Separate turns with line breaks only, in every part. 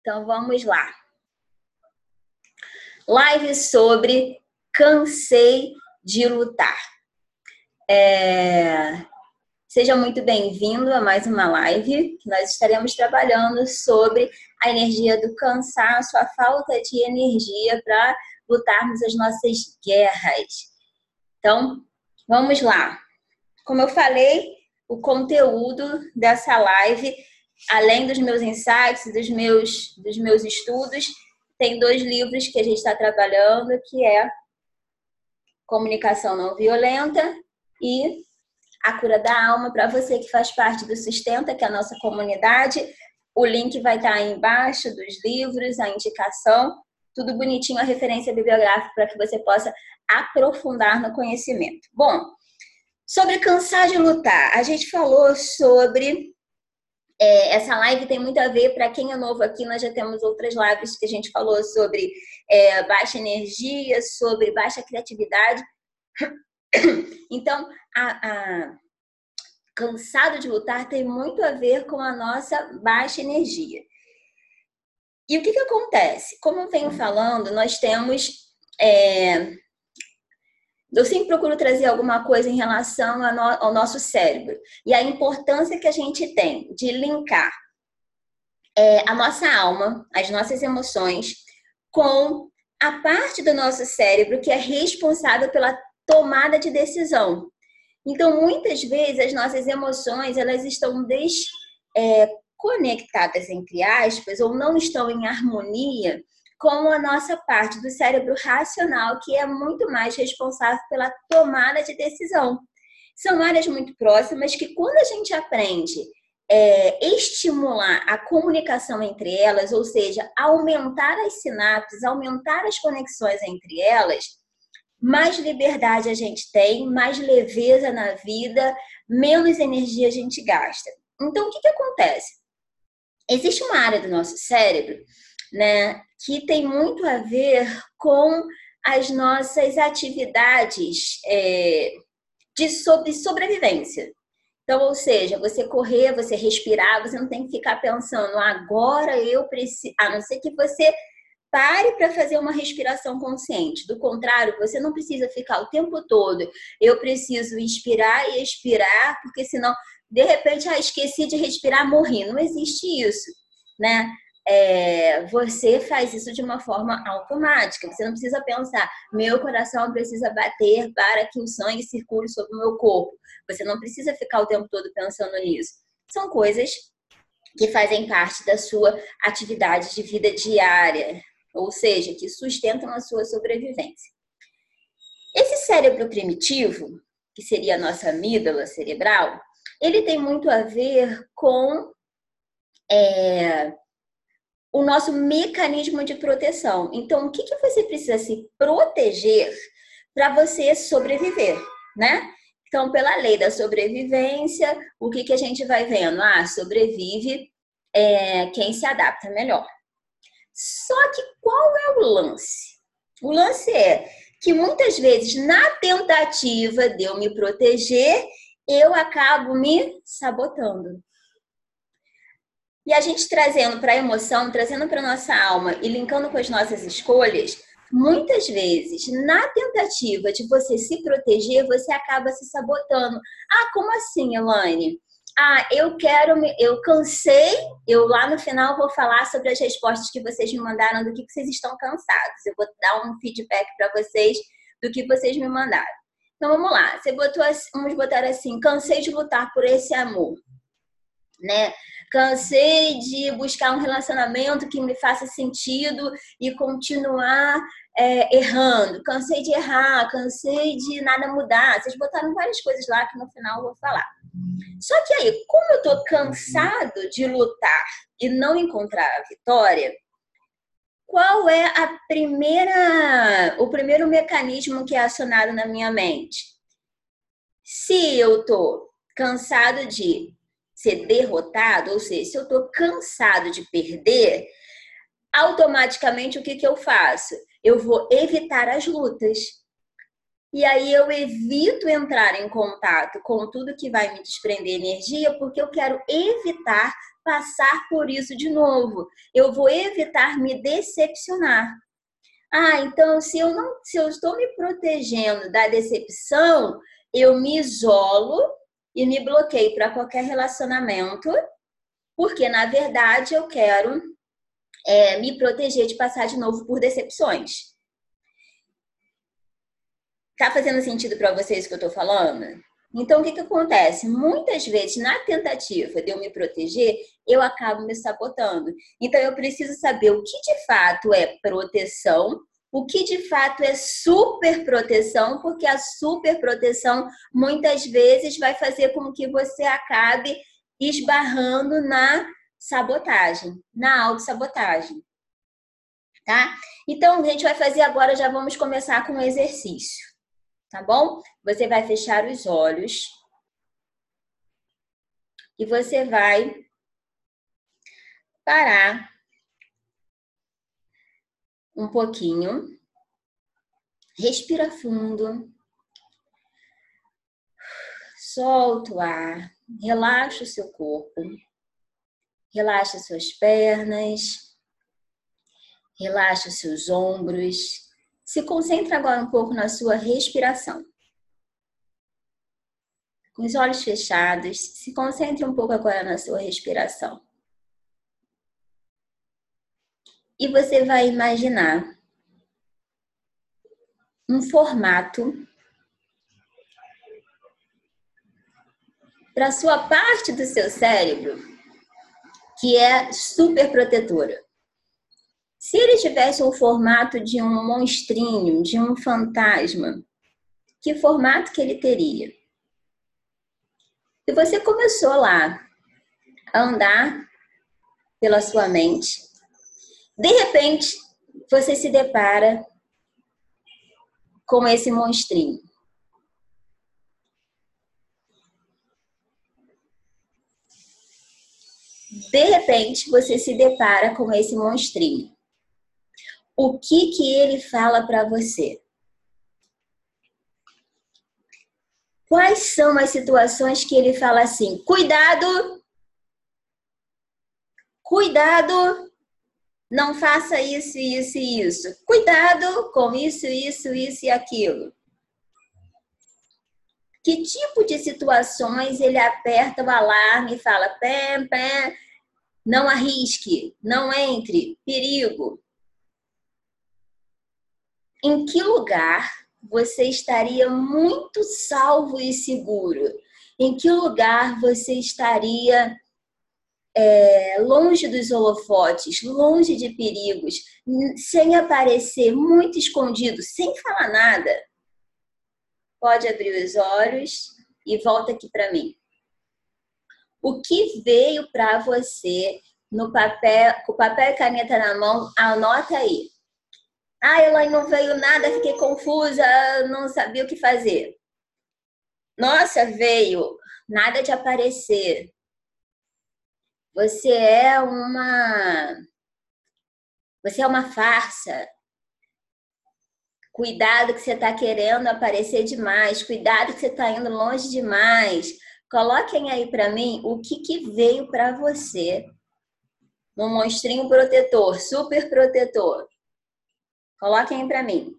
Então vamos lá. Live sobre cansei de lutar. É... Seja muito bem-vindo a mais uma live. Nós estaremos trabalhando sobre a energia do cansaço, a falta de energia para lutarmos as nossas guerras. Então, vamos lá. Como eu falei, o conteúdo dessa live além dos meus insights, dos meus, dos meus estudos, tem dois livros que a gente está trabalhando, que é Comunicação Não Violenta e A Cura da Alma, para você que faz parte do Sustenta, que é a nossa comunidade. O link vai estar tá aí embaixo dos livros, a indicação, tudo bonitinho, a referência bibliográfica para que você possa aprofundar no conhecimento. Bom, sobre cansar de lutar, a gente falou sobre é, essa live tem muito a ver, para quem é novo aqui, nós já temos outras lives que a gente falou sobre é, baixa energia, sobre baixa criatividade. Então, a, a, cansado de lutar tem muito a ver com a nossa baixa energia. E o que, que acontece? Como eu venho falando, nós temos é, eu sempre procuro trazer alguma coisa em relação ao nosso cérebro e a importância que a gente tem de linkar é, a nossa alma, as nossas emoções, com a parte do nosso cérebro que é responsável pela tomada de decisão. Então, muitas vezes, as nossas emoções elas estão desconectadas, é, entre aspas, ou não estão em harmonia com a nossa parte do cérebro racional, que é muito mais responsável pela tomada de decisão. São áreas muito próximas que, quando a gente aprende é, estimular a comunicação entre elas, ou seja, aumentar as sinapses, aumentar as conexões entre elas, mais liberdade a gente tem, mais leveza na vida, menos energia a gente gasta. Então, o que, que acontece? Existe uma área do nosso cérebro né, que tem muito a ver com as nossas atividades é, de sobre sobrevivência. Então, ou seja, você correr, você respirar, você não tem que ficar pensando, agora eu preciso, a não ser que você pare para fazer uma respiração consciente. Do contrário, você não precisa ficar o tempo todo, eu preciso inspirar e expirar, porque senão, de repente, ah, esqueci de respirar, morri. Não existe isso, né? É, você faz isso de uma forma automática. Você não precisa pensar, meu coração precisa bater para que o sangue circule sobre o meu corpo. Você não precisa ficar o tempo todo pensando nisso. São coisas que fazem parte da sua atividade de vida diária, ou seja, que sustentam a sua sobrevivência. Esse cérebro primitivo, que seria a nossa amígdala cerebral, ele tem muito a ver com é, o nosso mecanismo de proteção. Então, o que, que você precisa se proteger para você sobreviver, né? Então, pela lei da sobrevivência, o que, que a gente vai vendo? Ah, sobrevive é, quem se adapta melhor. Só que qual é o lance? O lance é que muitas vezes, na tentativa de eu me proteger, eu acabo me sabotando. E a gente trazendo para a emoção, trazendo para nossa alma e linkando com as nossas escolhas, muitas vezes, na tentativa de você se proteger, você acaba se sabotando. Ah, como assim, Elaine? Ah, eu quero, me, eu cansei, eu lá no final vou falar sobre as respostas que vocês me mandaram do que, vocês estão cansados. Eu vou dar um feedback para vocês do que vocês me mandaram. Então vamos lá. Você botou, vamos botar assim, cansei de lutar por esse amor, né? cansei de buscar um relacionamento que me faça sentido e continuar é, errando, cansei de errar, cansei de nada mudar. Vocês botaram várias coisas lá que no final eu vou falar. Só que aí, como eu tô cansado de lutar e não encontrar a vitória, qual é a primeira, o primeiro mecanismo que é acionado na minha mente? Se eu tô cansado de ser derrotado, ou seja, se eu estou cansado de perder, automaticamente o que, que eu faço? Eu vou evitar as lutas. e aí eu evito entrar em contato com tudo que vai me desprender energia, porque eu quero evitar passar por isso de novo. Eu vou evitar me decepcionar. Ah, então se eu não, se eu estou me protegendo da decepção, eu me isolo e me bloqueio para qualquer relacionamento, porque na verdade eu quero é, me proteger de passar de novo por decepções. Tá fazendo sentido para vocês o que eu tô falando? Então, o que, que acontece? Muitas vezes, na tentativa de eu me proteger, eu acabo me sabotando. Então, eu preciso saber o que de fato é proteção, o que de fato é super proteção, porque a super proteção muitas vezes vai fazer com que você acabe esbarrando na sabotagem, na autossabotagem. Tá? Então, a gente vai fazer agora, já vamos começar com o exercício tá bom? Você vai fechar os olhos e você vai parar um pouquinho, respira fundo, solta o ar, relaxa o seu corpo, relaxa suas pernas, relaxa seus ombros. Se concentre agora um pouco na sua respiração. Com os olhos fechados, se concentre um pouco agora na sua respiração. E você vai imaginar um formato para sua parte do seu cérebro que é super protetora. Se ele tivesse o formato de um monstrinho, de um fantasma, que formato que ele teria? E você começou lá a andar pela sua mente. De repente, você se depara com esse monstrinho. De repente, você se depara com esse monstrinho o que que ele fala para você? Quais são as situações que ele fala assim? Cuidado! Cuidado! Não faça isso, isso e isso. Cuidado com isso, isso, isso e aquilo. Que tipo de situações ele aperta o alarme e fala: pé, pé, não arrisque, não entre, perigo em que lugar você estaria muito salvo e seguro? Em que lugar você estaria é, longe dos holofotes, longe de perigos, sem aparecer, muito escondido, sem falar nada? Pode abrir os olhos e volta aqui para mim. O que veio para você no papel, com papel e caneta na mão, anota aí. Ah, ela não veio nada, fiquei confusa, não sabia o que fazer. Nossa, veio, nada de aparecer. Você é uma. Você é uma farsa. Cuidado que você está querendo aparecer demais. Cuidado que você está indo longe demais. Coloquem aí para mim o que, que veio para você no monstrinho protetor, super protetor. Coloquem para mim.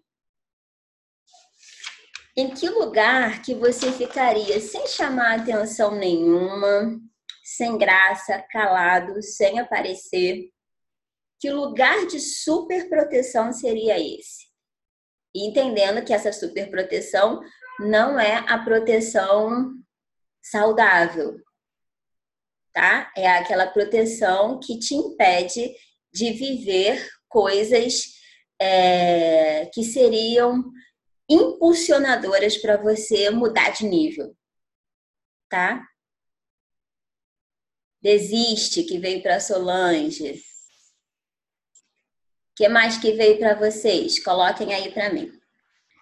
Em que lugar que você ficaria sem chamar atenção nenhuma, sem graça, calado, sem aparecer? Que lugar de super proteção seria esse? E entendendo que essa super proteção não é a proteção saudável, tá? É aquela proteção que te impede de viver coisas é, que seriam impulsionadoras para você mudar de nível, tá? Desiste que veio para Solange. O que mais que veio para vocês? Coloquem aí para mim.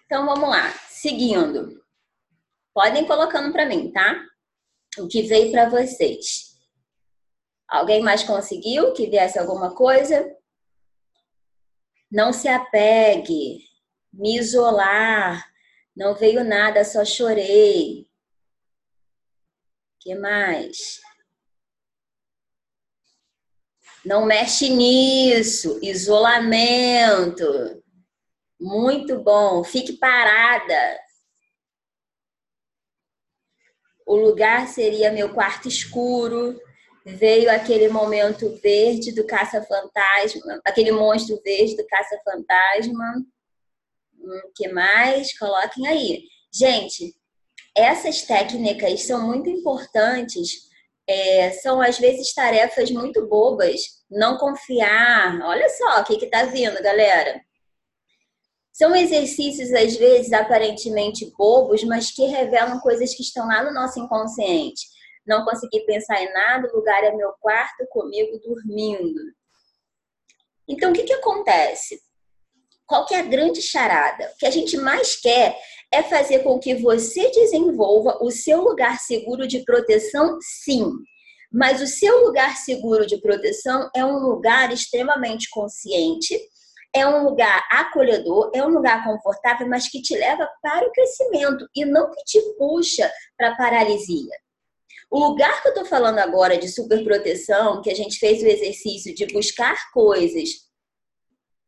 Então vamos lá, seguindo. Podem colocando para mim, tá? O que veio para vocês? Alguém mais conseguiu que viesse alguma coisa? Não se apegue, me isolar, Não veio nada, só chorei. que mais? Não mexe nisso. Isolamento. Muito bom. Fique parada. O lugar seria meu quarto escuro. Veio aquele momento verde do caça-fantasma, aquele monstro verde do caça-fantasma. O hum, que mais? Coloquem aí. Gente, essas técnicas são muito importantes é, são às vezes tarefas muito bobas. Não confiar. Olha só o que está vindo, galera. São exercícios, às vezes, aparentemente bobos, mas que revelam coisas que estão lá no nosso inconsciente. Não consegui pensar em nada, o lugar é meu quarto, comigo dormindo. Então, o que, que acontece? Qual que é a grande charada? O que a gente mais quer é fazer com que você desenvolva o seu lugar seguro de proteção, sim. Mas o seu lugar seguro de proteção é um lugar extremamente consciente, é um lugar acolhedor, é um lugar confortável, mas que te leva para o crescimento e não que te puxa para a paralisia. O lugar que eu estou falando agora de superproteção, que a gente fez o exercício de buscar coisas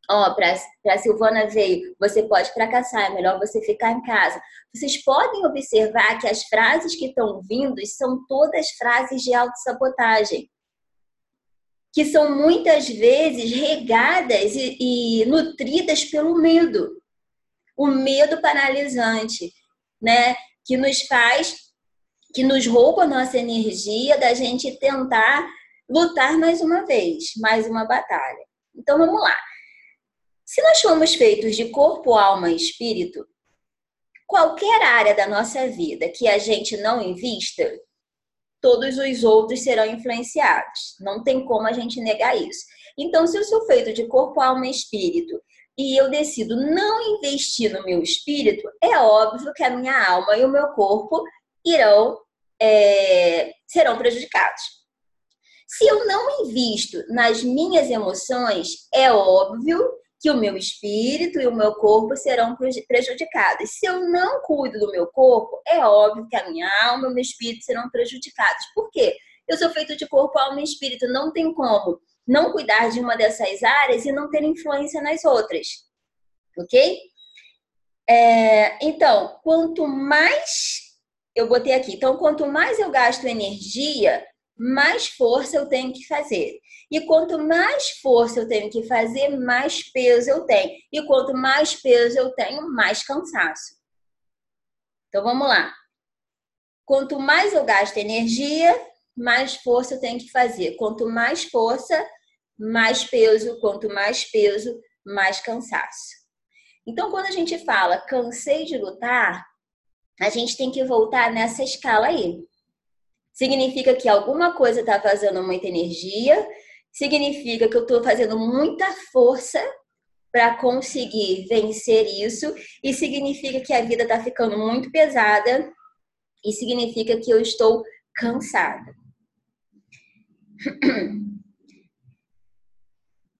ó, para a Silvana veio, você pode fracassar, é melhor você ficar em casa. Vocês podem observar que as frases que estão vindo são todas frases de autossabotagem, que são muitas vezes regadas e, e nutridas pelo medo. O medo paralisante, né? Que nos faz, que nos rouba a nossa energia da gente tentar lutar mais uma vez, mais uma batalha. Então vamos lá. Se nós fomos feitos de corpo, alma e espírito, qualquer área da nossa vida que a gente não invista, todos os outros serão influenciados. Não tem como a gente negar isso. Então, se eu sou feito de corpo, alma e espírito e eu decido não investir no meu espírito, é óbvio que a minha alma e o meu corpo irão é, serão prejudicados. Se eu não invisto nas minhas emoções, é óbvio que o meu espírito e o meu corpo serão prejudicados. Se eu não cuido do meu corpo, é óbvio que a minha alma e o meu espírito serão prejudicados. Por quê? Eu sou feito de corpo, alma e espírito. Não tem como não cuidar de uma dessas áreas e não ter influência nas outras. Ok? É, então, quanto mais eu botei aqui, então quanto mais eu gasto energia, mais força eu tenho que fazer. E quanto mais força eu tenho que fazer, mais peso eu tenho. E quanto mais peso eu tenho, mais cansaço. Então vamos lá. Quanto mais eu gasto energia, mais força eu tenho que fazer. Quanto mais força, mais peso. Quanto mais peso, mais cansaço. Então, quando a gente fala cansei de lutar, a gente tem que voltar nessa escala aí significa que alguma coisa está vazando muita energia, significa que eu estou fazendo muita força para conseguir vencer isso, e significa que a vida está ficando muito pesada, e significa que eu estou cansada.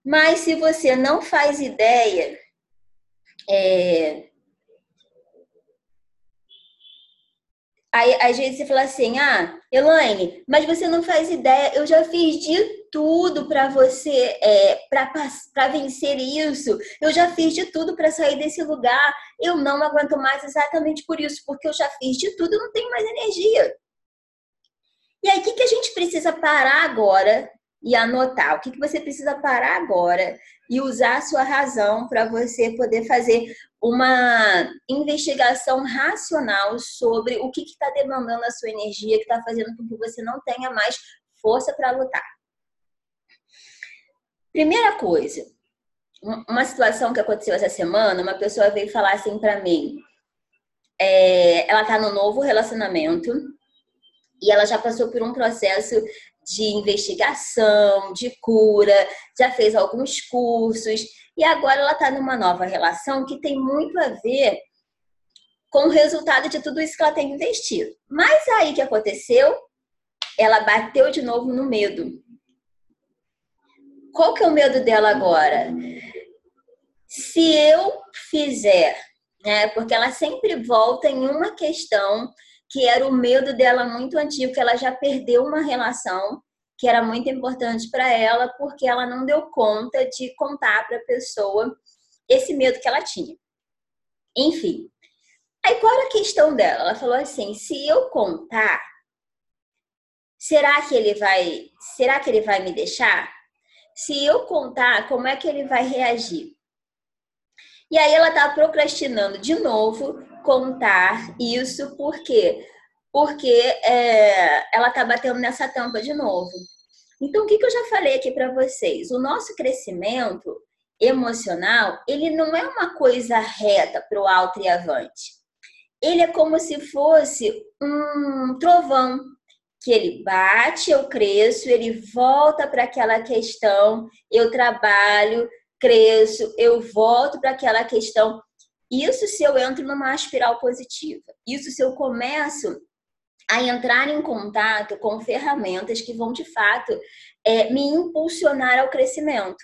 Mas se você não faz ideia é, Aí, às vezes você fala assim, ah, Elaine, mas você não faz ideia, eu já fiz de tudo para você, é, para vencer isso, eu já fiz de tudo para sair desse lugar, eu não aguento mais exatamente por isso, porque eu já fiz de tudo, eu não tenho mais energia. E aí, o que, que a gente precisa parar agora e anotar? O que, que você precisa parar agora e usar a sua razão para você poder fazer uma investigação racional sobre o que está demandando a sua energia, que está fazendo com que você não tenha mais força para lutar. Primeira coisa, uma situação que aconteceu essa semana, uma pessoa veio falar assim para mim. É, ela está no novo relacionamento e ela já passou por um processo de investigação, de cura, já fez alguns cursos e agora ela está numa nova relação que tem muito a ver com o resultado de tudo isso que ela tem investido. Mas aí que aconteceu? Ela bateu de novo no medo. Qual que é o medo dela agora? Se eu fizer né? Porque ela sempre volta em uma questão que era o medo dela muito antigo, que ela já perdeu uma relação que era muito importante para ela, porque ela não deu conta de contar para a pessoa esse medo que ela tinha. Enfim. Aí qual era a questão dela? Ela falou assim: se eu contar, será que ele vai, será que ele vai me deixar? Se eu contar, como é que ele vai reagir? E aí ela tá procrastinando de novo contar isso, por quê? Porque é, ela tá batendo nessa tampa de novo. Então, o que, que eu já falei aqui para vocês? O nosso crescimento emocional, ele não é uma coisa reta para o alto e avante. Ele é como se fosse um trovão que ele bate, eu cresço, ele volta para aquela questão, eu trabalho, cresço, eu volto para aquela questão. Isso se eu entro numa espiral positiva. Isso se eu começo a entrar em contato com ferramentas que vão de fato é, me impulsionar ao crescimento.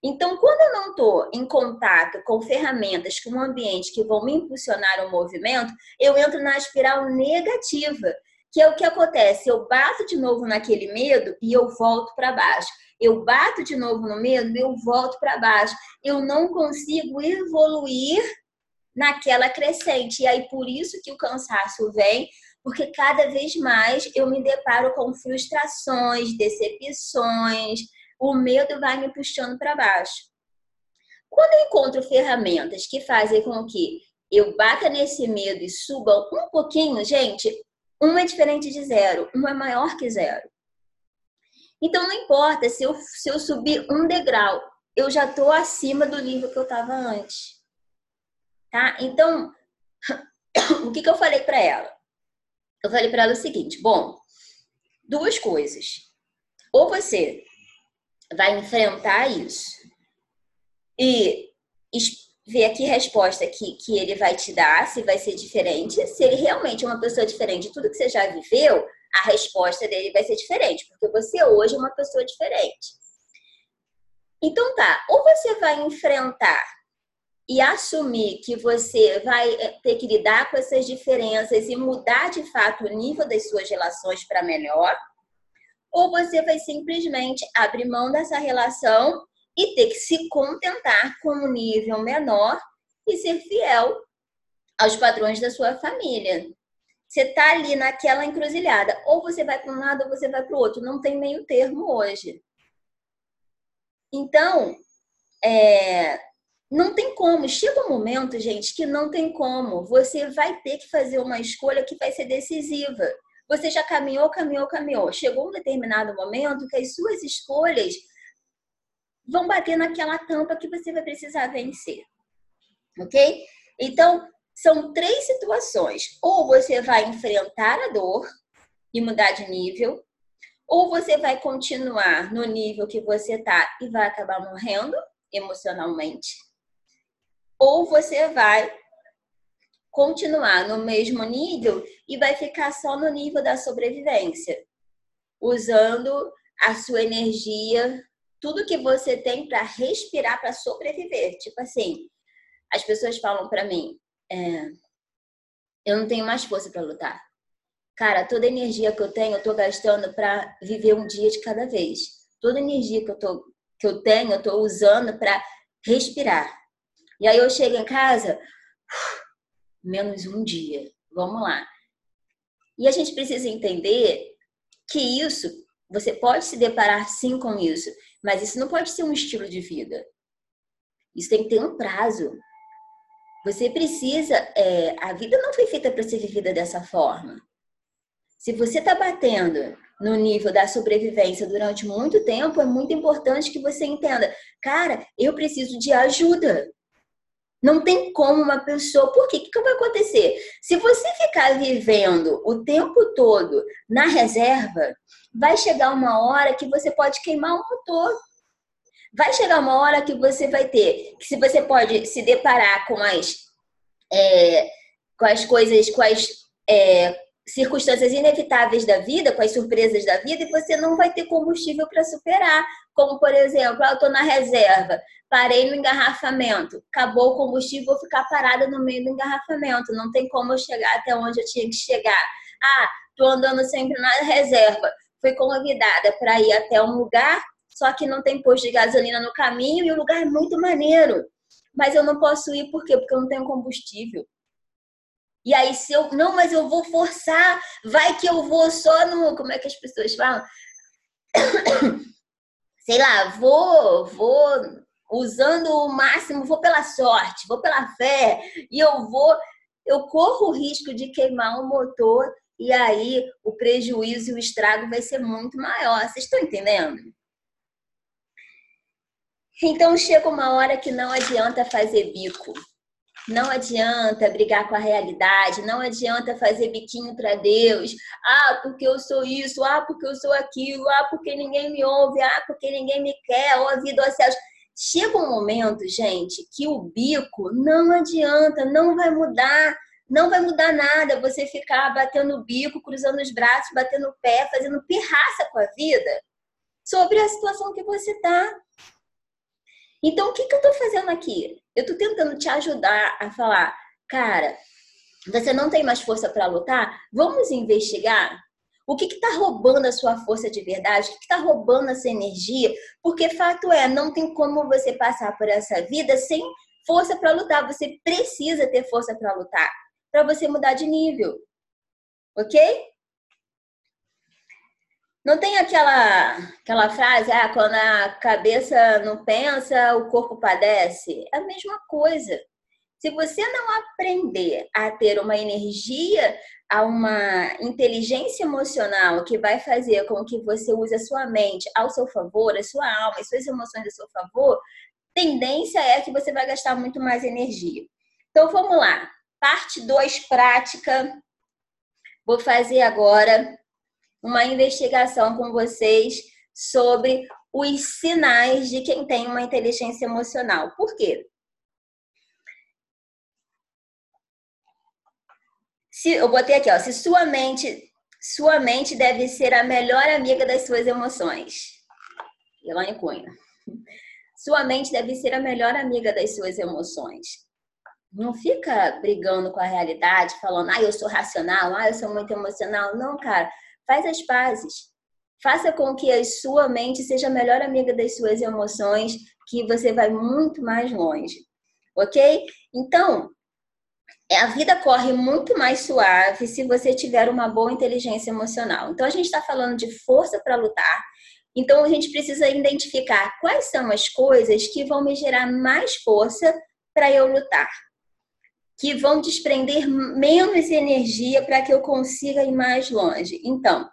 Então, quando eu não estou em contato com ferramentas, com um ambiente que vão me impulsionar o movimento, eu entro na espiral negativa, que é o que acontece. Eu bato de novo naquele medo e eu volto para baixo. Eu bato de novo no medo e eu volto para baixo. Eu não consigo evoluir naquela crescente. E aí, por isso que o cansaço vem, porque cada vez mais eu me deparo com frustrações, decepções, o medo vai me puxando para baixo. Quando eu encontro ferramentas que fazem com que eu bata nesse medo e suba um pouquinho, gente, um é diferente de zero, um é maior que zero. Então não importa se eu, se eu subir um degrau, eu já estou acima do nível que eu estava antes. Tá? Então, o que, que eu falei para ela? Eu falei para ela o seguinte: bom, duas coisas. Ou você vai enfrentar isso e ver aqui a resposta que, que ele vai te dar, se vai ser diferente. Se ele realmente é uma pessoa diferente de tudo que você já viveu, a resposta dele vai ser diferente, porque você hoje é uma pessoa diferente. Então tá, ou você vai enfrentar e assumir que você vai eh, ter que lidar com essas diferenças e mudar de fato o nível das suas relações para melhor, ou você vai simplesmente abrir mão dessa relação e ter que se contentar com um nível menor e ser fiel aos padrões da sua família. Você tá ali naquela encruzilhada, ou você vai para um lado ou você vai para o outro, não tem meio termo hoje. Então, é, não tem como. Chega um momento, gente, que não tem como. Você vai ter que fazer uma escolha que vai ser decisiva. Você já caminhou, caminhou, caminhou. Chegou um determinado momento que as suas escolhas vão bater naquela tampa que você vai precisar vencer. Ok? Então, são três situações. Ou você vai enfrentar a dor e mudar de nível, ou você vai continuar no nível que você está e vai acabar morrendo emocionalmente, ou você vai continuar no mesmo nível e vai ficar só no nível da sobrevivência, usando a sua energia, tudo que você tem para respirar, para sobreviver. Tipo assim, as pessoas falam para mim, é, eu não tenho mais força para lutar. Cara, toda a energia que eu tenho, eu tô gastando para viver um dia de cada vez. Toda a energia que eu, tô, que eu tenho, eu tô usando para respirar. E aí eu chego em casa, menos um dia. Vamos lá. E a gente precisa entender que isso, você pode se deparar sim com isso, mas isso não pode ser um estilo de vida. Isso tem que ter um prazo. Você precisa. É, a vida não foi feita para ser vivida dessa forma. Se você está batendo no nível da sobrevivência durante muito tempo, é muito importante que você entenda, cara, eu preciso de ajuda. Não tem como uma pessoa. Por quê? O que vai acontecer? Se você ficar vivendo o tempo todo na reserva, vai chegar uma hora que você pode queimar o motor. Vai chegar uma hora que você vai ter, que se você pode se deparar com as, é, com as coisas, com as é, circunstâncias inevitáveis da vida, com as surpresas da vida, e você não vai ter combustível para superar. Como, por exemplo, ah, eu estou na reserva, parei no engarrafamento, acabou o combustível, vou ficar parada no meio do engarrafamento, não tem como eu chegar até onde eu tinha que chegar. Ah, estou andando sempre na reserva, fui convidada para ir até um lugar, só que não tem posto de gasolina no caminho e o lugar é muito maneiro. Mas eu não posso ir, por quê? Porque eu não tenho combustível. E aí, se eu. Não, mas eu vou forçar, vai que eu vou só no. Como é que as pessoas falam? Sei lá, vou, vou usando o máximo, vou pela sorte, vou pela fé, e eu vou. Eu corro o risco de queimar o motor, e aí o prejuízo e o estrago vai ser muito maior. Vocês estão entendendo? Então chega uma hora que não adianta fazer bico. Não adianta brigar com a realidade, não adianta fazer biquinho para Deus. Ah, porque eu sou isso, ah, porque eu sou aquilo, ah, porque ninguém me ouve, ah, porque ninguém me quer, ou a vida ou céus. Chega um momento, gente, que o bico não adianta, não vai mudar, não vai mudar nada você ficar batendo o bico, cruzando os braços, batendo o pé, fazendo pirraça com a vida sobre a situação que você está. Então, o que, que eu estou fazendo aqui? Eu estou tentando te ajudar a falar, cara, você não tem mais força para lutar? Vamos investigar o que está roubando a sua força de verdade? O que está roubando essa energia? Porque fato é, não tem como você passar por essa vida sem força para lutar. Você precisa ter força para lutar, para você mudar de nível. Ok? Não tem aquela, aquela frase, ah, quando a cabeça não pensa, o corpo padece? É a mesma coisa. Se você não aprender a ter uma energia, a uma inteligência emocional que vai fazer com que você use a sua mente ao seu favor, a sua alma, as suas emoções a seu favor, tendência é que você vai gastar muito mais energia. Então vamos lá. Parte 2, prática. Vou fazer agora uma investigação com vocês sobre os sinais de quem tem uma inteligência emocional. Por quê? Se, eu botei aqui, ó, se sua mente, sua mente deve ser a melhor amiga das suas emoções. Elaine Cunha. Sua mente deve ser a melhor amiga das suas emoções. Não fica brigando com a realidade, falando, ah, eu sou racional, ah, eu sou muito emocional. Não, cara Faz as pazes. Faça com que a sua mente seja a melhor amiga das suas emoções, que você vai muito mais longe. Ok? Então, a vida corre muito mais suave se você tiver uma boa inteligência emocional. Então, a gente está falando de força para lutar. Então, a gente precisa identificar quais são as coisas que vão me gerar mais força para eu lutar que vão desprender menos energia para que eu consiga ir mais longe. Então,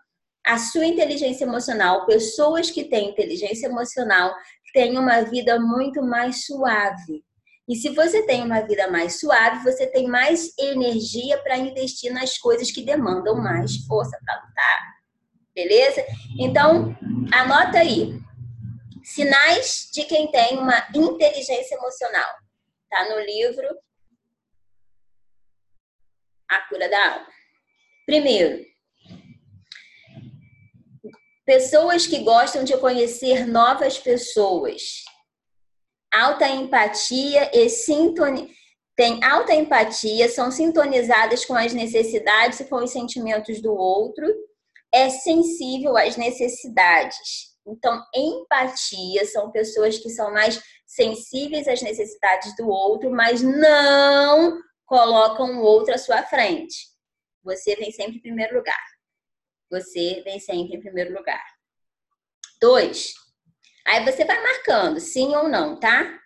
a sua inteligência emocional, pessoas que têm inteligência emocional têm uma vida muito mais suave. E se você tem uma vida mais suave, você tem mais energia para investir nas coisas que demandam mais força para lutar. Beleza? Então, anota aí. Sinais de quem tem uma inteligência emocional. Tá no livro a cura da alma. Primeiro, pessoas que gostam de conhecer novas pessoas. Alta empatia e sintonia. Tem alta empatia, são sintonizadas com as necessidades e com os sentimentos do outro, é sensível às necessidades. Então, empatia são pessoas que são mais sensíveis às necessidades do outro, mas não colocam o outro à sua frente. Você vem sempre em primeiro lugar. Você vem sempre em primeiro lugar. Dois. Aí você vai marcando, sim ou não, tá?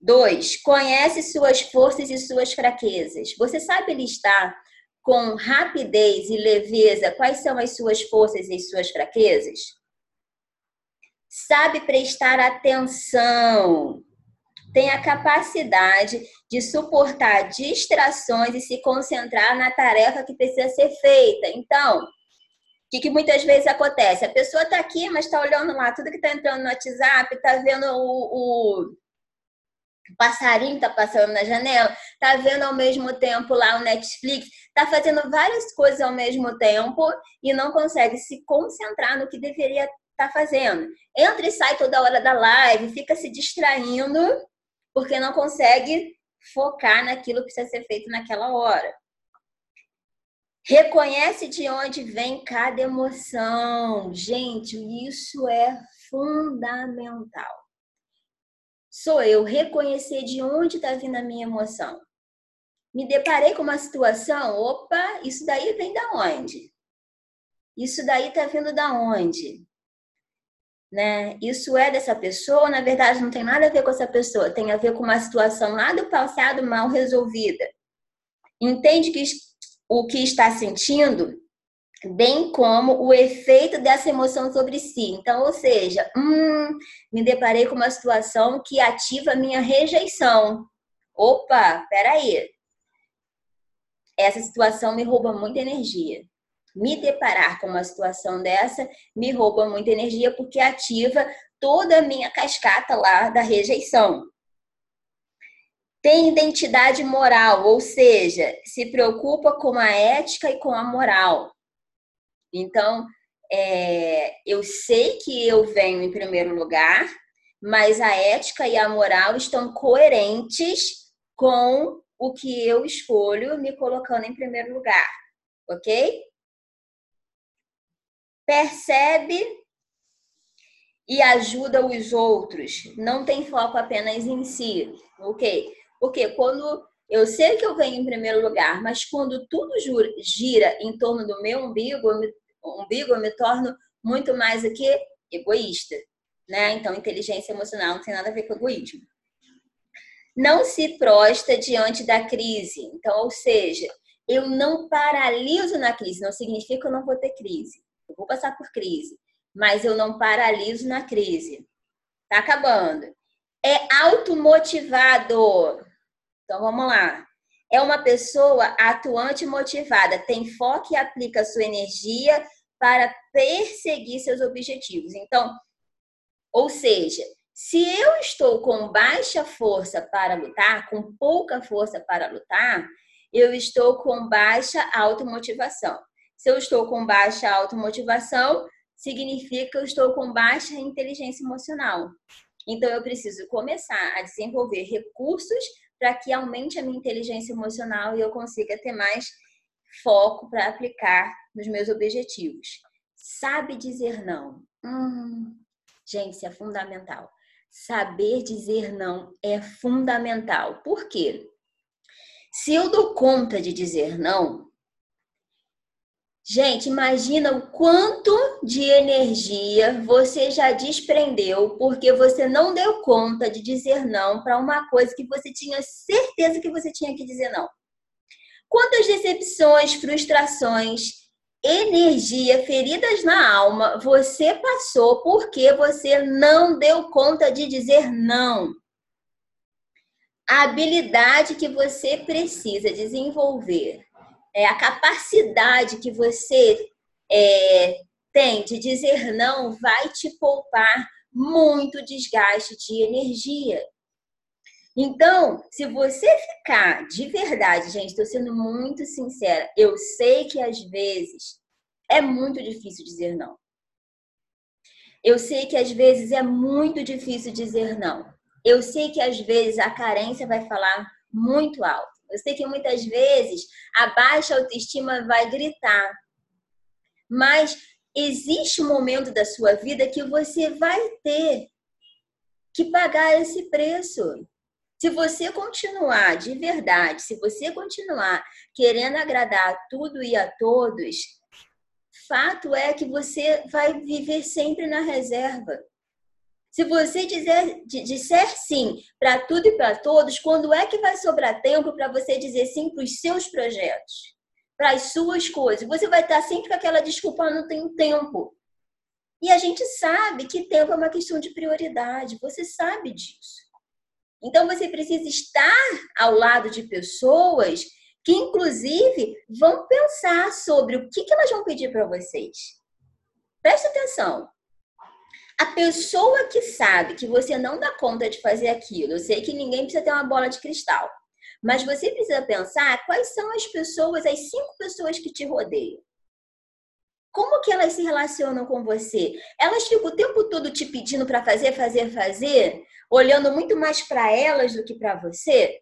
Dois. Conhece suas forças e suas fraquezas. Você sabe listar com rapidez e leveza quais são as suas forças e suas fraquezas? Sabe prestar atenção tem a capacidade de suportar distrações e se concentrar na tarefa que precisa ser feita. Então, o que, que muitas vezes acontece? A pessoa está aqui, mas está olhando lá tudo que está entrando no WhatsApp, está vendo o, o, passarinho tá passando na janela, tá vendo ao mesmo tempo lá o Netflix, tá fazendo várias coisas ao mesmo tempo e não consegue se concentrar no que deveria estar tá fazendo. Entra e sai toda hora da live, fica se distraindo porque não consegue focar naquilo que precisa ser feito naquela hora. Reconhece de onde vem cada emoção. Gente, isso é fundamental. Sou eu reconhecer de onde está vindo a minha emoção. Me deparei com uma situação, opa, isso daí vem da onde? Isso daí está vindo da onde? Né? Isso é dessa pessoa, na verdade não tem nada a ver com essa pessoa, tem a ver com uma situação lá do passado mal resolvida. Entende que o que está sentindo, bem como o efeito dessa emoção sobre si. Então, ou seja, hum, me deparei com uma situação que ativa a minha rejeição. Opa, peraí. Essa situação me rouba muita energia. Me deparar com uma situação dessa me rouba muita energia porque ativa toda a minha cascata lá da rejeição tem identidade moral, ou seja, se preocupa com a ética e com a moral. Então, é, eu sei que eu venho em primeiro lugar, mas a ética e a moral estão coerentes com o que eu escolho me colocando em primeiro lugar, ok? Percebe e ajuda os outros, não tem foco apenas em si, ok? Porque quando eu sei que eu venho em primeiro lugar, mas quando tudo gira em torno do meu umbigo, eu me, umbigo, eu me torno muito mais aqui egoísta, né? Então, inteligência emocional não tem nada a ver com egoísmo. Não se prosta diante da crise. Então, ou seja, eu não paraliso na crise. Não significa que eu não vou ter crise. Eu vou passar por crise, mas eu não paraliso na crise. Tá acabando. É automotivado. Então vamos lá. É uma pessoa atuante e motivada, tem foco e aplica sua energia para perseguir seus objetivos. Então, ou seja, se eu estou com baixa força para lutar, com pouca força para lutar, eu estou com baixa automotivação. Se eu estou com baixa automotivação, significa que eu estou com baixa inteligência emocional. Então, eu preciso começar a desenvolver recursos para que aumente a minha inteligência emocional e eu consiga ter mais foco para aplicar nos meus objetivos. Sabe dizer não. Hum, gente, isso é fundamental. Saber dizer não é fundamental. Por quê? Se eu dou conta de dizer não, Gente, imagina o quanto de energia você já desprendeu porque você não deu conta de dizer não para uma coisa que você tinha certeza que você tinha que dizer não. Quantas decepções, frustrações, energia, feridas na alma você passou porque você não deu conta de dizer não? A habilidade que você precisa desenvolver é, a capacidade que você é, tem de dizer não vai te poupar muito desgaste de energia. Então, se você ficar de verdade, gente, estou sendo muito sincera, eu sei que às vezes é muito difícil dizer não. Eu sei que às vezes é muito difícil dizer não. Eu sei que às vezes a carência vai falar muito alto. Eu sei que muitas vezes a baixa autoestima vai gritar, mas existe um momento da sua vida que você vai ter que pagar esse preço. Se você continuar de verdade, se você continuar querendo agradar a tudo e a todos, fato é que você vai viver sempre na reserva. Se você dizer, disser sim para tudo e para todos, quando é que vai sobrar tempo para você dizer sim para os seus projetos, para as suas coisas? Você vai estar sempre com aquela desculpa, ah, não tenho tempo. E a gente sabe que tempo é uma questão de prioridade, você sabe disso. Então você precisa estar ao lado de pessoas que, inclusive, vão pensar sobre o que, que elas vão pedir para vocês. Preste atenção. A pessoa que sabe que você não dá conta de fazer aquilo, eu sei que ninguém precisa ter uma bola de cristal, mas você precisa pensar quais são as pessoas, as cinco pessoas que te rodeiam. Como que elas se relacionam com você? Elas ficam o tempo todo te pedindo para fazer, fazer, fazer, olhando muito mais para elas do que para você?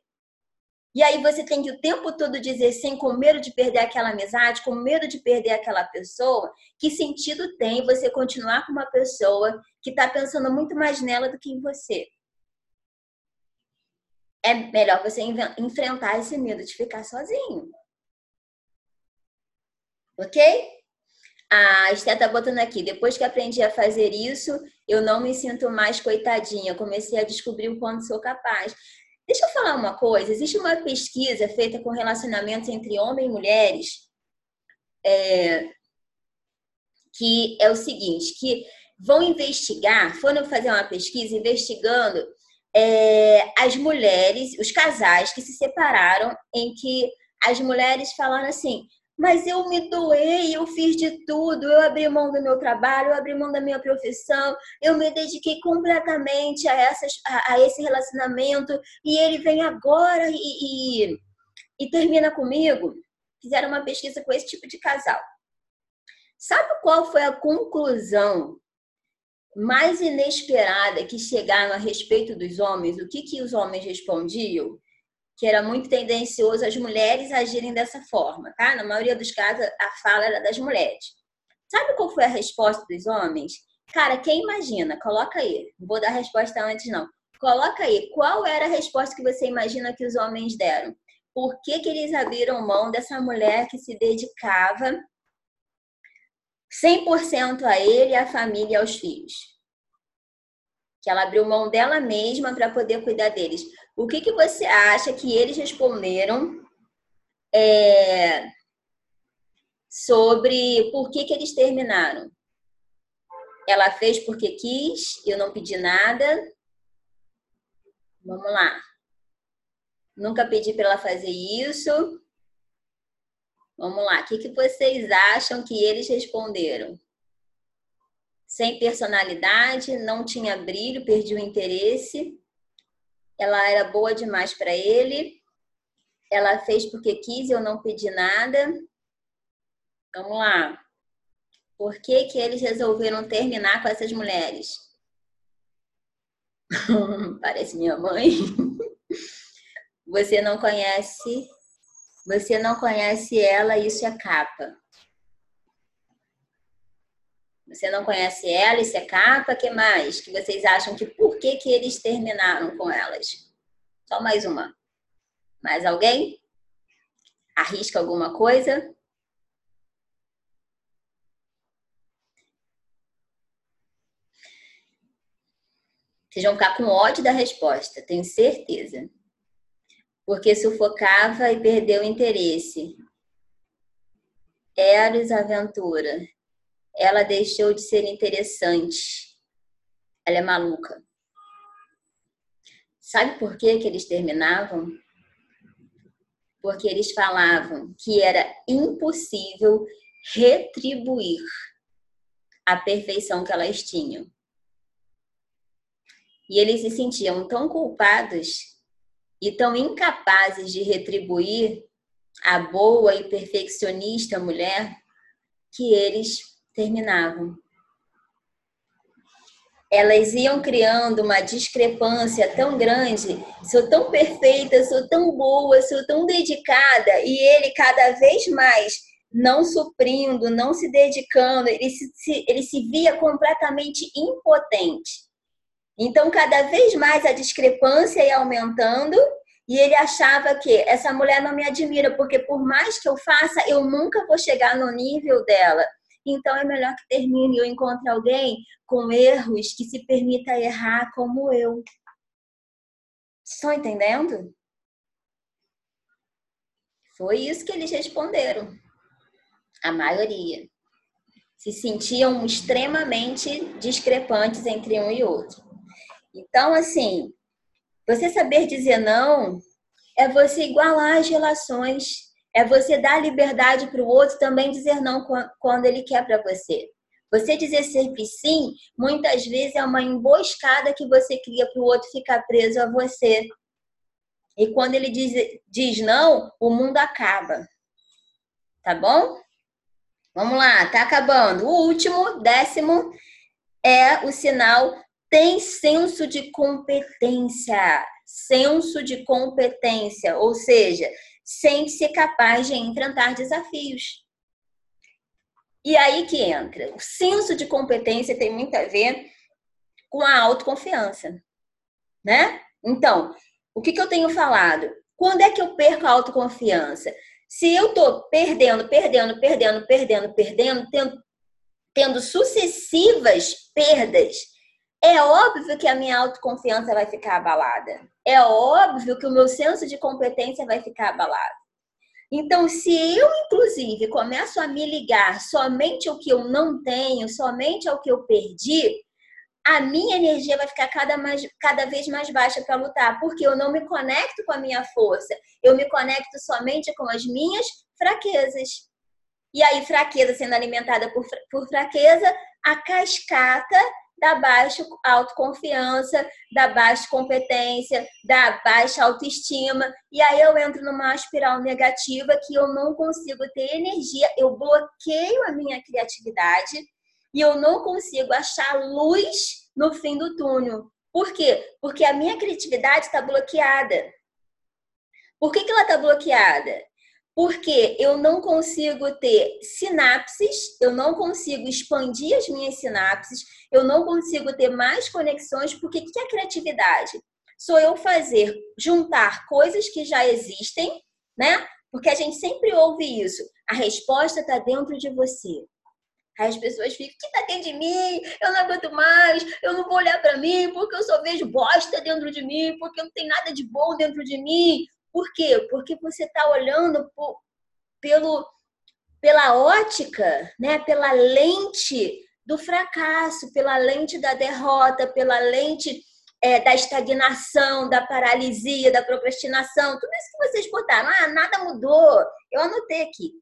E aí você tem que o tempo todo dizer sim, com medo de perder aquela amizade, com medo de perder aquela pessoa. Que sentido tem você continuar com uma pessoa que está pensando muito mais nela do que em você? É melhor você enfrentar esse medo de ficar sozinho. Ok? A Esté tá botando aqui. Depois que aprendi a fazer isso, eu não me sinto mais coitadinha. Comecei a descobrir o quanto sou capaz. Deixa eu falar uma coisa: existe uma pesquisa feita com relacionamentos entre homens e mulheres é, que é o seguinte: que vão investigar, foram fazer uma pesquisa investigando é, as mulheres, os casais que se separaram, em que as mulheres falaram assim: mas eu me doei, eu fiz de tudo, eu abri mão do meu trabalho, eu abri mão da minha profissão, eu me dediquei completamente a, essas, a, a esse relacionamento e ele vem agora e, e, e termina comigo. Fizeram uma pesquisa com esse tipo de casal. Sabe qual foi a conclusão mais inesperada que chegaram a respeito dos homens? O que, que os homens respondiam? Que era muito tendencioso as mulheres agirem dessa forma, tá? Na maioria dos casos, a fala era das mulheres. Sabe qual foi a resposta dos homens? Cara, quem imagina? Coloca aí. Não vou dar a resposta antes, não. Coloca aí. Qual era a resposta que você imagina que os homens deram? Por que, que eles abriram mão dessa mulher que se dedicava 100% a ele, à família e aos filhos? Que ela abriu mão dela mesma para poder cuidar deles. O que, que você acha que eles responderam é, sobre por que, que eles terminaram? Ela fez porque quis, eu não pedi nada. Vamos lá. Nunca pedi para ela fazer isso. Vamos lá. O que, que vocês acham que eles responderam? Sem personalidade, não tinha brilho, perdi o interesse ela era boa demais para ele, ela fez porque quis, eu não pedi nada. Vamos lá. Por que, que eles resolveram terminar com essas mulheres? Parece minha mãe. Você não conhece, você não conhece ela, isso é capa. Você não conhece ela, é capa, que mais? Que vocês acham que por que, que eles terminaram com elas? Só mais uma. Mais alguém? Arrisca alguma coisa? Vocês vão ficar com ódio da resposta, tenho certeza. Porque sufocava e perdeu o interesse. Eros Aventura ela deixou de ser interessante. Ela é maluca. Sabe por que, que eles terminavam? Porque eles falavam que era impossível retribuir a perfeição que elas tinham. E eles se sentiam tão culpados e tão incapazes de retribuir a boa e perfeccionista mulher que eles terminavam. Elas iam criando uma discrepância tão grande. Sou tão perfeita, sou tão boa, sou tão dedicada, e ele cada vez mais não suprindo, não se dedicando, ele se, ele se via completamente impotente. Então, cada vez mais a discrepância ia aumentando e ele achava que essa mulher não me admira, porque por mais que eu faça, eu nunca vou chegar no nível dela. Então é melhor que termine ou encontre alguém com erros que se permita errar como eu. Estão entendendo? Foi isso que eles responderam. A maioria. Se sentiam extremamente discrepantes entre um e outro. Então, assim, você saber dizer não é você igualar as relações é você dar liberdade para o outro também dizer não quando ele quer para você. Você dizer sempre sim, muitas vezes é uma emboscada que você cria para o outro ficar preso a você. E quando ele diz, diz não, o mundo acaba. Tá bom? Vamos lá, tá acabando. O último, décimo, é o sinal tem senso de competência. Senso de competência, ou seja, sente-se capaz de enfrentar desafios. E aí que entra. O senso de competência tem muito a ver com a autoconfiança, né? Então, o que, que eu tenho falado? Quando é que eu perco a autoconfiança? Se eu tô perdendo, perdendo, perdendo, perdendo, perdendo, tendo, tendo sucessivas perdas, é óbvio que a minha autoconfiança vai ficar abalada. É óbvio que o meu senso de competência vai ficar abalado. Então, se eu, inclusive, começo a me ligar somente ao que eu não tenho, somente ao que eu perdi, a minha energia vai ficar cada, mais, cada vez mais baixa para lutar, porque eu não me conecto com a minha força, eu me conecto somente com as minhas fraquezas. E aí, fraqueza sendo alimentada por, por fraqueza, a cascata da baixa autoconfiança, da baixa competência, da baixa autoestima. E aí eu entro numa espiral negativa que eu não consigo ter energia, eu bloqueio a minha criatividade e eu não consigo achar luz no fim do túnel. Por quê? Porque a minha criatividade está bloqueada. Por que, que ela está bloqueada? Porque eu não consigo ter sinapses, eu não consigo expandir as minhas sinapses, eu não consigo ter mais conexões, porque o que é criatividade? Sou eu fazer, juntar coisas que já existem, né? Porque a gente sempre ouve isso. A resposta está dentro de você. Aí as pessoas ficam, que está dentro de mim? Eu não aguento mais, eu não vou olhar para mim, porque eu só vejo bosta dentro de mim, porque não tem nada de bom dentro de mim. Por quê? Porque você está olhando por, pelo, pela ótica, né? pela lente do fracasso, pela lente da derrota, pela lente é, da estagnação, da paralisia, da procrastinação, tudo isso que vocês botaram. Ah, nada mudou. Eu anotei aqui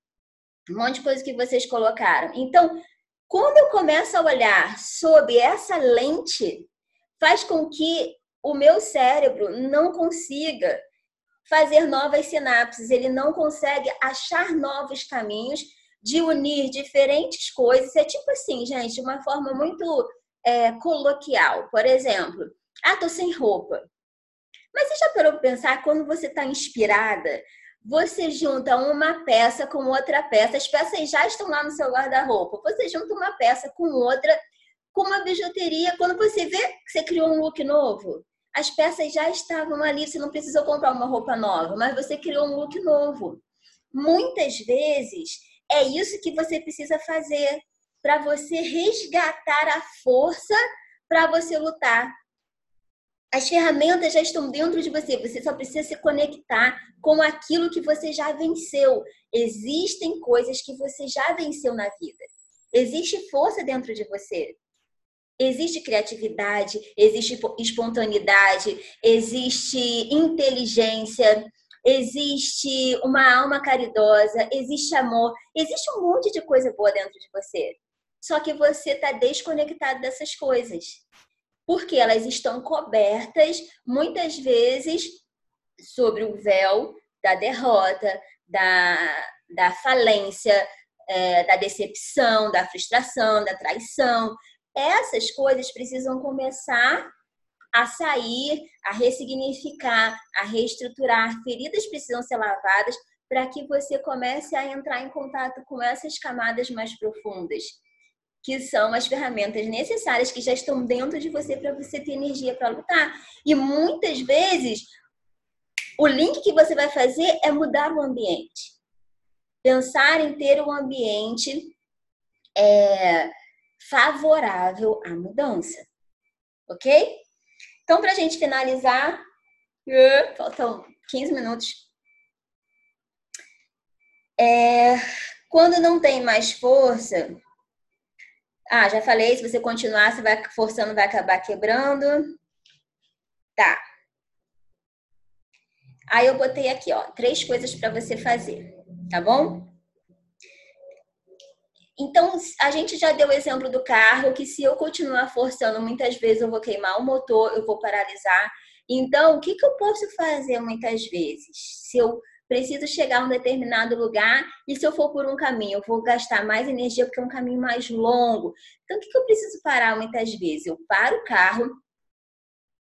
um monte de coisa que vocês colocaram. Então, quando eu começo a olhar sob essa lente, faz com que o meu cérebro não consiga fazer novas sinapses, ele não consegue achar novos caminhos de unir diferentes coisas. É tipo assim, gente, uma forma muito é, coloquial. Por exemplo, ah, tô sem roupa. Mas você já parou para pensar quando você está inspirada? Você junta uma peça com outra peça, as peças já estão lá no seu guarda-roupa. Você junta uma peça com outra, com uma bijuteria. Quando você vê que você criou um look novo, as peças já estavam ali, você não precisou comprar uma roupa nova, mas você criou um look novo. Muitas vezes é isso que você precisa fazer para você resgatar a força para você lutar. As ferramentas já estão dentro de você, você só precisa se conectar com aquilo que você já venceu. Existem coisas que você já venceu na vida. Existe força dentro de você. Existe criatividade, existe espontaneidade, existe inteligência, existe uma alma caridosa, existe amor, existe um monte de coisa boa dentro de você. Só que você está desconectado dessas coisas. Porque elas estão cobertas, muitas vezes, sobre o véu da derrota, da, da falência, é, da decepção, da frustração, da traição, essas coisas precisam começar a sair, a ressignificar, a reestruturar. Feridas precisam ser lavadas para que você comece a entrar em contato com essas camadas mais profundas, que são as ferramentas necessárias que já estão dentro de você para você ter energia para lutar. E muitas vezes o link que você vai fazer é mudar o ambiente. Pensar em ter um ambiente é, favorável à mudança. Ok? Então, para a gente finalizar, faltam 15 minutos. É, quando não tem mais força, ah, já falei, se você continuar, você vai forçando, vai acabar quebrando. Tá. Aí eu botei aqui, ó, três coisas para você fazer, tá bom? Então, a gente já deu o exemplo do carro, que se eu continuar forçando, muitas vezes eu vou queimar o motor, eu vou paralisar. Então, o que, que eu posso fazer muitas vezes? Se eu preciso chegar a um determinado lugar e se eu for por um caminho, eu vou gastar mais energia porque é um caminho mais longo. Então, o que, que eu preciso parar muitas vezes? Eu paro o carro,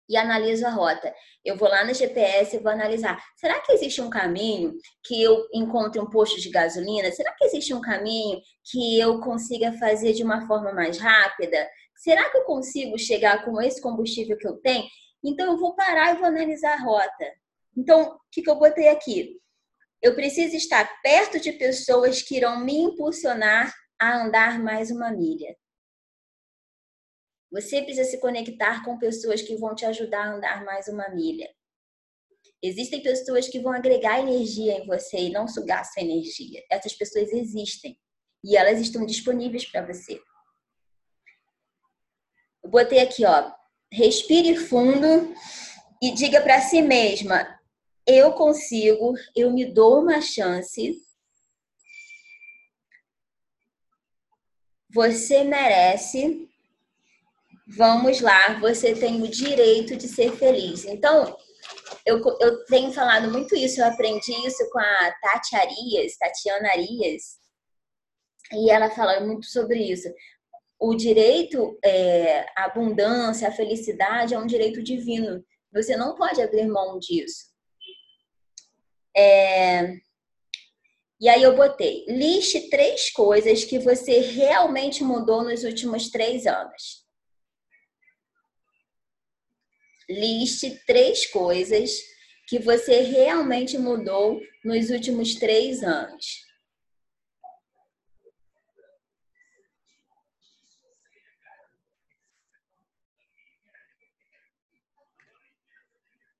e analiso a rota. Eu vou lá no GPS e vou analisar. Será que existe um caminho que eu encontre um posto de gasolina? Será que existe um caminho que eu consiga fazer de uma forma mais rápida? Será que eu consigo chegar com esse combustível que eu tenho? Então eu vou parar e vou analisar a rota. Então, o que, que eu botei aqui? Eu preciso estar perto de pessoas que irão me impulsionar a andar mais uma milha. Você precisa se conectar com pessoas que vão te ajudar a andar mais uma milha. Existem pessoas que vão agregar energia em você e não sugar sua energia. Essas pessoas existem e elas estão disponíveis para você. Eu botei aqui, ó, respire fundo e diga para si mesma: eu consigo, eu me dou uma chance. Você merece Vamos lá, você tem o direito de ser feliz. Então, eu, eu tenho falado muito isso, eu aprendi isso com a Tati Arias, Tatiana Arias, e ela fala muito sobre isso. O direito é, à abundância, à felicidade é um direito divino. Você não pode abrir mão disso. É... E aí eu botei, liste três coisas que você realmente mudou nos últimos três anos liste três coisas que você realmente mudou nos últimos três anos.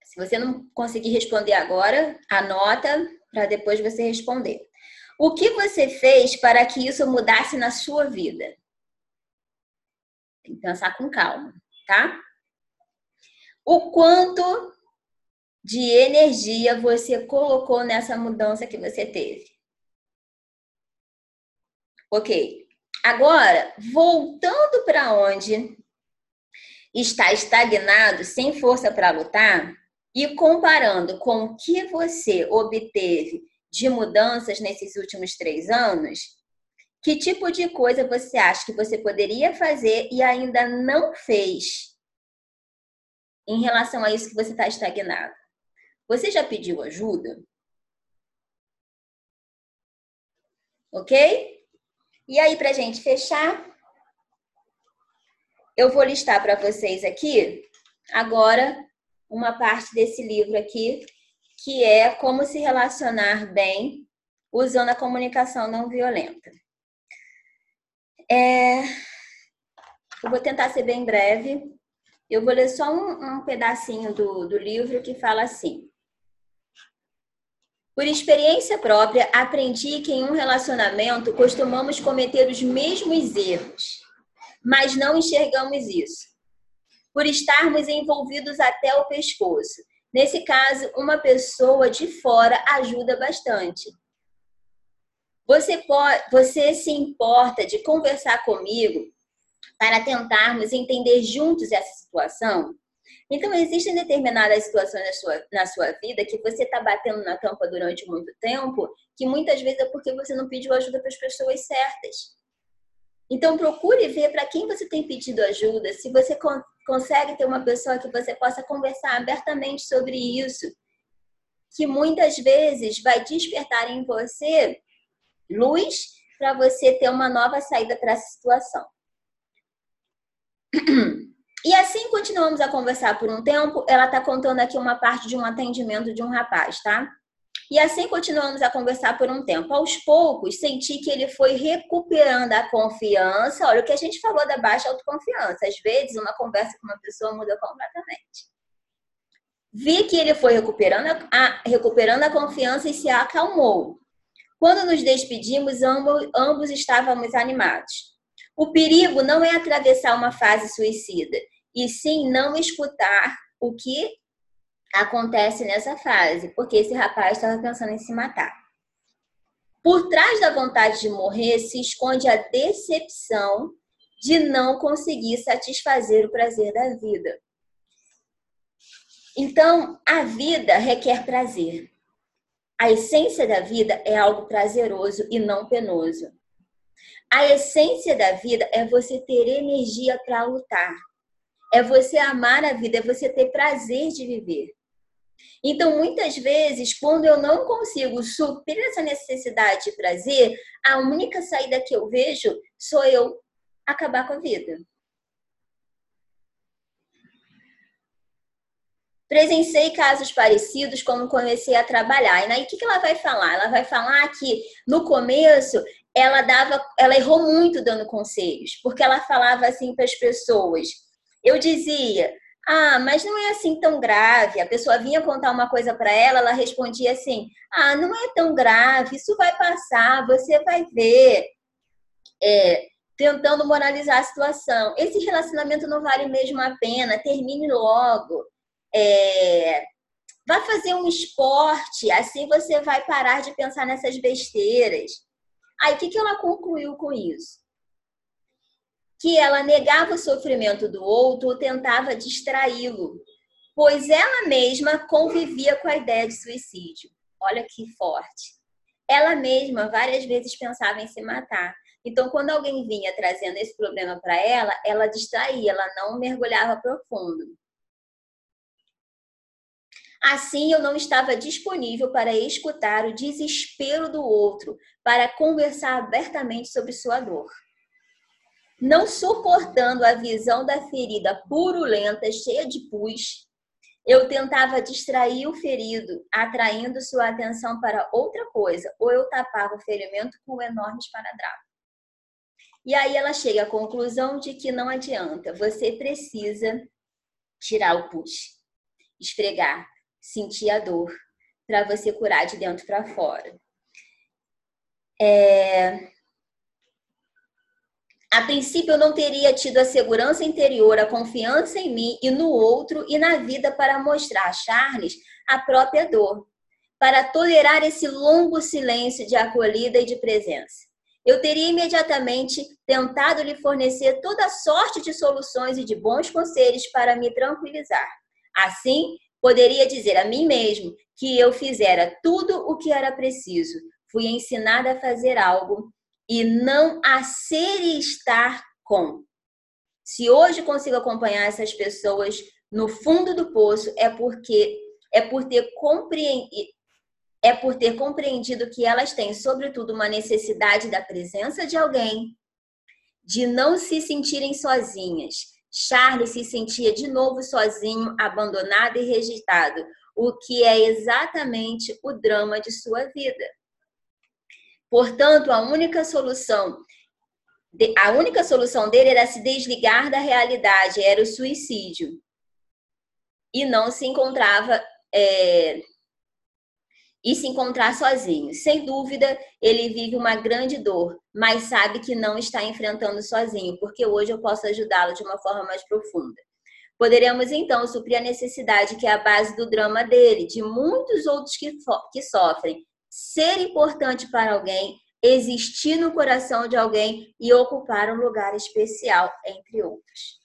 Se você não conseguir responder agora, anota para depois você responder. O que você fez para que isso mudasse na sua vida? Tem que pensar com calma, tá? O quanto de energia você colocou nessa mudança que você teve. Ok. Agora, voltando para onde está estagnado, sem força para lutar, e comparando com o que você obteve de mudanças nesses últimos três anos, que tipo de coisa você acha que você poderia fazer e ainda não fez em relação a isso que você está estagnado? Você já pediu ajuda? Ok? E aí, para gente fechar, eu vou listar para vocês aqui agora uma parte desse livro aqui, que é Como se relacionar bem usando a comunicação não violenta. É... Eu vou tentar ser bem breve, eu vou ler só um, um pedacinho do, do livro que fala assim. Por experiência própria, aprendi que em um relacionamento costumamos cometer os mesmos erros, mas não enxergamos isso. Por estarmos envolvidos até o pescoço. Nesse caso, uma pessoa de fora ajuda bastante. Você, pode, você se importa de conversar comigo para tentarmos entender juntos essa situação? Então, existem determinadas situações na sua, na sua vida que você está batendo na tampa durante muito tempo, que muitas vezes é porque você não pediu ajuda para as pessoas certas. Então, procure ver para quem você tem pedido ajuda, se você con consegue ter uma pessoa que você possa conversar abertamente sobre isso, que muitas vezes vai despertar em você luz para você ter uma nova saída para essa situação. E assim continuamos a conversar por um tempo. Ela está contando aqui uma parte de um atendimento de um rapaz, tá? E assim continuamos a conversar por um tempo. Aos poucos, senti que ele foi recuperando a confiança. Olha o que a gente falou da baixa autoconfiança. Às vezes, uma conversa com uma pessoa muda completamente. Vi que ele foi recuperando a, recuperando a confiança e se acalmou. Quando nos despedimos, ambos, ambos estávamos animados. O perigo não é atravessar uma fase suicida, e sim não escutar o que acontece nessa fase, porque esse rapaz estava pensando em se matar. Por trás da vontade de morrer se esconde a decepção de não conseguir satisfazer o prazer da vida. Então, a vida requer prazer. A essência da vida é algo prazeroso e não penoso. A essência da vida é você ter energia para lutar. É você amar a vida, é você ter prazer de viver. Então, muitas vezes, quando eu não consigo suprir essa necessidade de prazer, a única saída que eu vejo sou eu acabar com a vida. Presenciei casos parecidos quando comecei a trabalhar. E aí, o que ela vai falar? Ela vai falar que no começo ela dava, ela errou muito dando conselhos, porque ela falava assim para as pessoas. Eu dizia: "Ah, mas não é assim tão grave". A pessoa vinha contar uma coisa para ela, ela respondia assim: "Ah, não é tão grave, isso vai passar, você vai ver". É, tentando moralizar a situação. Esse relacionamento não vale mesmo a pena, termine logo. É, vá fazer um esporte, assim você vai parar de pensar nessas besteiras. Aí, o que, que ela concluiu com isso? Que ela negava o sofrimento do outro ou tentava distraí-lo, pois ela mesma convivia com a ideia de suicídio. Olha que forte. Ela mesma várias vezes pensava em se matar. Então, quando alguém vinha trazendo esse problema para ela, ela distraía, ela não mergulhava profundo. Assim, eu não estava disponível para escutar o desespero do outro, para conversar abertamente sobre sua dor. Não suportando a visão da ferida purulenta, cheia de pus, eu tentava distrair o ferido, atraindo sua atenção para outra coisa, ou eu tapava o ferimento com um enorme esparadrapo. E aí ela chega à conclusão de que não adianta, você precisa tirar o pus, esfregar, sentir a dor, para você curar de dentro para fora. É... A princípio, eu não teria tido a segurança interior, a confiança em mim e no outro e na vida para mostrar a Charles a própria dor, para tolerar esse longo silêncio de acolhida e de presença. Eu teria imediatamente tentado lhe fornecer toda sorte de soluções e de bons conselhos para me tranquilizar. Assim, Poderia dizer a mim mesmo que eu fizera tudo o que era preciso. Fui ensinada a fazer algo e não a ser e estar com. Se hoje consigo acompanhar essas pessoas no fundo do poço, é porque é por ter compreendido é por ter compreendido que elas têm, sobretudo, uma necessidade da presença de alguém, de não se sentirem sozinhas, Charles se sentia de novo sozinho, abandonado e rejeitado, o que é exatamente o drama de sua vida. Portanto, a única solução a única solução dele era se desligar da realidade, era o suicídio. E não se encontrava é, e se encontrar sozinho. Sem dúvida, ele vive uma grande dor, mas sabe que não está enfrentando sozinho, porque hoje eu posso ajudá-lo de uma forma mais profunda. Poderemos então suprir a necessidade que é a base do drama dele, de muitos outros que, que sofrem. Ser importante para alguém, existir no coração de alguém e ocupar um lugar especial, entre outros.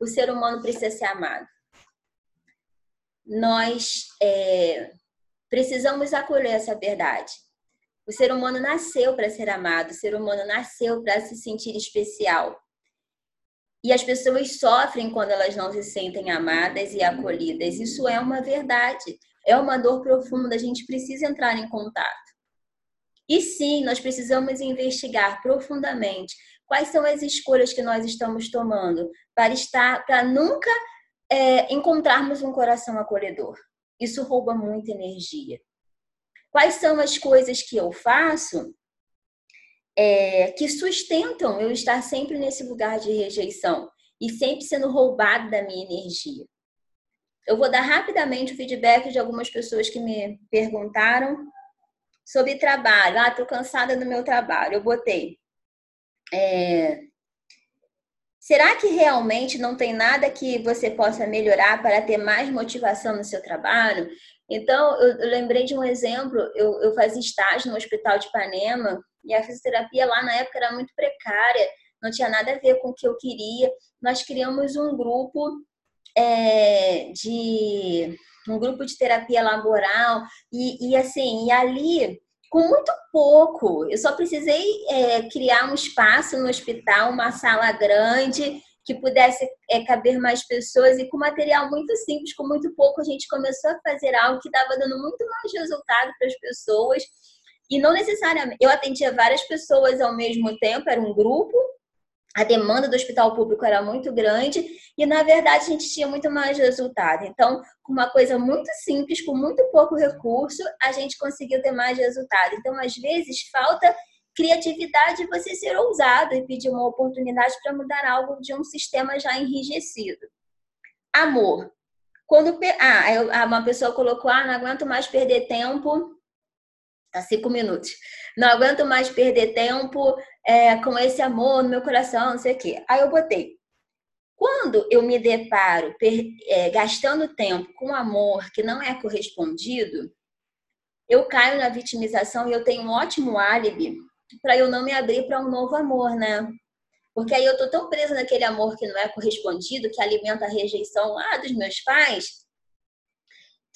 O ser humano precisa ser amado. Nós é, Precisamos acolher essa verdade. O ser humano nasceu para ser amado, o ser humano nasceu para se sentir especial. E as pessoas sofrem quando elas não se sentem amadas e acolhidas. Isso é uma verdade, é uma dor profunda, a gente precisa entrar em contato. E sim, nós precisamos investigar profundamente quais são as escolhas que nós estamos tomando para estar, para nunca é, encontrarmos um coração acolhedor. Isso rouba muita energia. Quais são as coisas que eu faço é, que sustentam eu estar sempre nesse lugar de rejeição e sempre sendo roubado da minha energia? Eu vou dar rapidamente o feedback de algumas pessoas que me perguntaram sobre trabalho. Ah, tô cansada do meu trabalho. Eu botei. É, Será que realmente não tem nada que você possa melhorar para ter mais motivação no seu trabalho? Então, eu, eu lembrei de um exemplo, eu, eu fazia estágio no Hospital de Ipanema e a fisioterapia lá na época era muito precária, não tinha nada a ver com o que eu queria. Nós criamos um grupo é, de um grupo de terapia laboral e, e assim, e ali com muito pouco. Eu só precisei é, criar um espaço no hospital, uma sala grande que pudesse é, caber mais pessoas e com material muito simples, com muito pouco, a gente começou a fazer algo que estava dando muito mais resultado para as pessoas. E não necessariamente, eu atendia várias pessoas ao mesmo tempo, era um grupo, a demanda do hospital público era muito grande e, na verdade, a gente tinha muito mais resultado. Então, com uma coisa muito simples, com muito pouco recurso, a gente conseguiu ter mais resultado. Então, às vezes, falta criatividade você ser ousado e pedir uma oportunidade para mudar algo de um sistema já enrijecido. Amor. Quando ah, uma pessoa colocou, ah, não aguento mais perder tempo Tá cinco minutos. Não aguento mais perder tempo é, com esse amor no meu coração, não sei o quê. Aí eu botei. Quando eu me deparo é, gastando tempo com amor que não é correspondido, eu caio na vitimização e eu tenho um ótimo álibi para eu não me abrir para um novo amor, né? Porque aí eu tô tão presa naquele amor que não é correspondido, que alimenta a rejeição lá dos meus pais,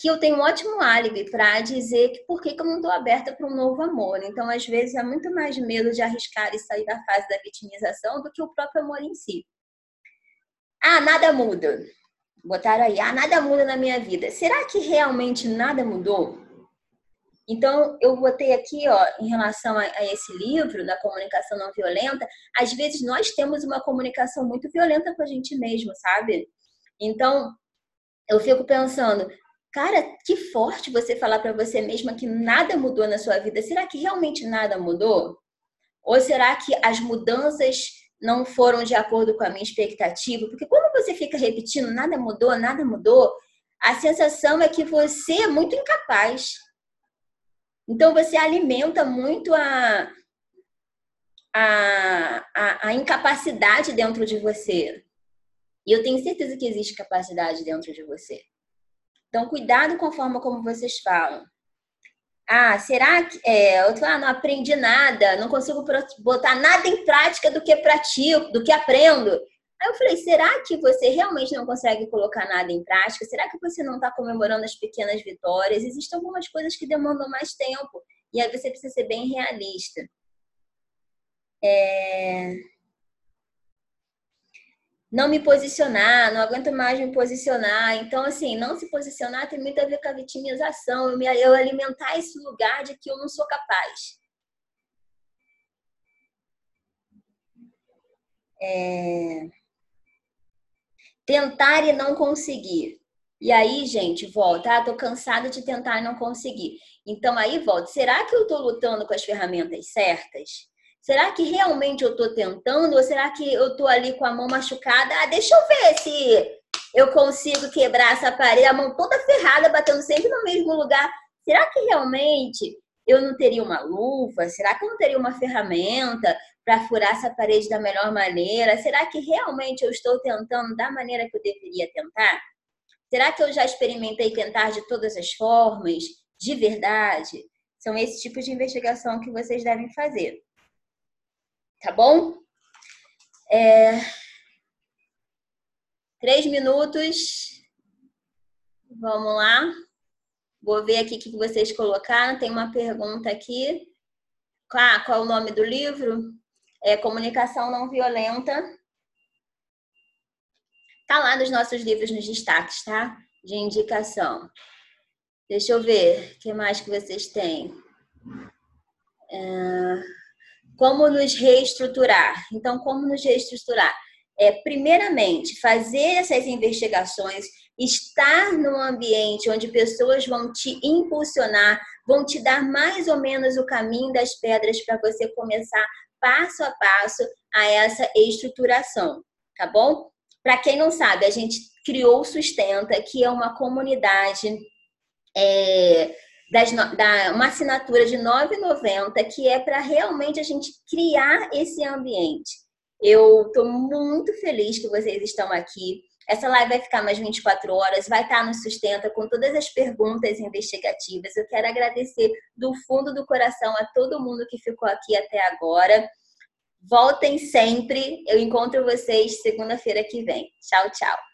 que eu tenho um ótimo álibi para dizer que por que, que eu não estou aberta para um novo amor. Então, às vezes, é muito mais medo de arriscar e sair da fase da vitimização do que o próprio amor em si. Ah, nada muda. Botaram aí, ah, nada muda na minha vida. Será que realmente nada mudou? Então, eu botei aqui, ó, em relação a, a, esse livro, da comunicação não violenta, às vezes nós temos uma comunicação muito violenta com a gente mesmo, sabe? Então, eu fico pensando, Cara, que forte você falar para você mesma que nada mudou na sua vida. Será que realmente nada mudou? Ou será que as mudanças não foram de acordo com a minha expectativa? Porque quando você fica repetindo nada mudou, nada mudou, a sensação é que você é muito incapaz. Então você alimenta muito a, a, a, a incapacidade dentro de você. E eu tenho certeza que existe capacidade dentro de você. Então, cuidado com a forma como vocês falam. Ah, será que é, eu tô, ah, não aprendi nada, não consigo botar nada em prática do que pratico, do que aprendo. Aí eu falei, será que você realmente não consegue colocar nada em prática? Será que você não está comemorando as pequenas vitórias? Existem algumas coisas que demandam mais tempo e aí você precisa ser bem realista. É não me posicionar, não aguento mais me posicionar. Então, assim, não se posicionar tem muito a ver com a vitimização, eu, me, eu alimentar esse lugar de que eu não sou capaz. É... Tentar e não conseguir. E aí, gente, volta. Ah, tô cansada de tentar e não conseguir. Então, aí volta. Será que eu tô lutando com as ferramentas certas? Será que realmente eu estou tentando ou será que eu estou ali com a mão machucada? Ah, deixa eu ver se eu consigo quebrar essa parede, a mão toda ferrada, batendo sempre no mesmo lugar. Será que realmente eu não teria uma luva? Será que eu não teria uma ferramenta para furar essa parede da melhor maneira? Será que realmente eu estou tentando da maneira que eu deveria tentar? Será que eu já experimentei tentar de todas as formas, de verdade? São esses tipos de investigação que vocês devem fazer tá bom? É... Três minutos. Vamos lá. Vou ver aqui o que vocês colocaram. Tem uma pergunta aqui. Ah, qual é o nome do livro? É Comunicação Não Violenta. Tá lá nos nossos livros nos destaques, tá? De indicação. Deixa eu ver o que mais que vocês têm. É... Como nos reestruturar? Então, como nos reestruturar? É, primeiramente, fazer essas investigações, estar num ambiente onde pessoas vão te impulsionar, vão te dar mais ou menos o caminho das pedras para você começar passo a passo a essa estruturação, tá bom? Para quem não sabe, a gente criou o Sustenta, que é uma comunidade é, das, da, uma assinatura de R$ 9,90 que é para realmente a gente criar esse ambiente. Eu estou muito feliz que vocês estão aqui. Essa live vai ficar mais 24 horas, vai estar no Sustenta com todas as perguntas investigativas. Eu quero agradecer do fundo do coração a todo mundo que ficou aqui até agora. Voltem sempre. Eu encontro vocês segunda-feira que vem. Tchau, tchau.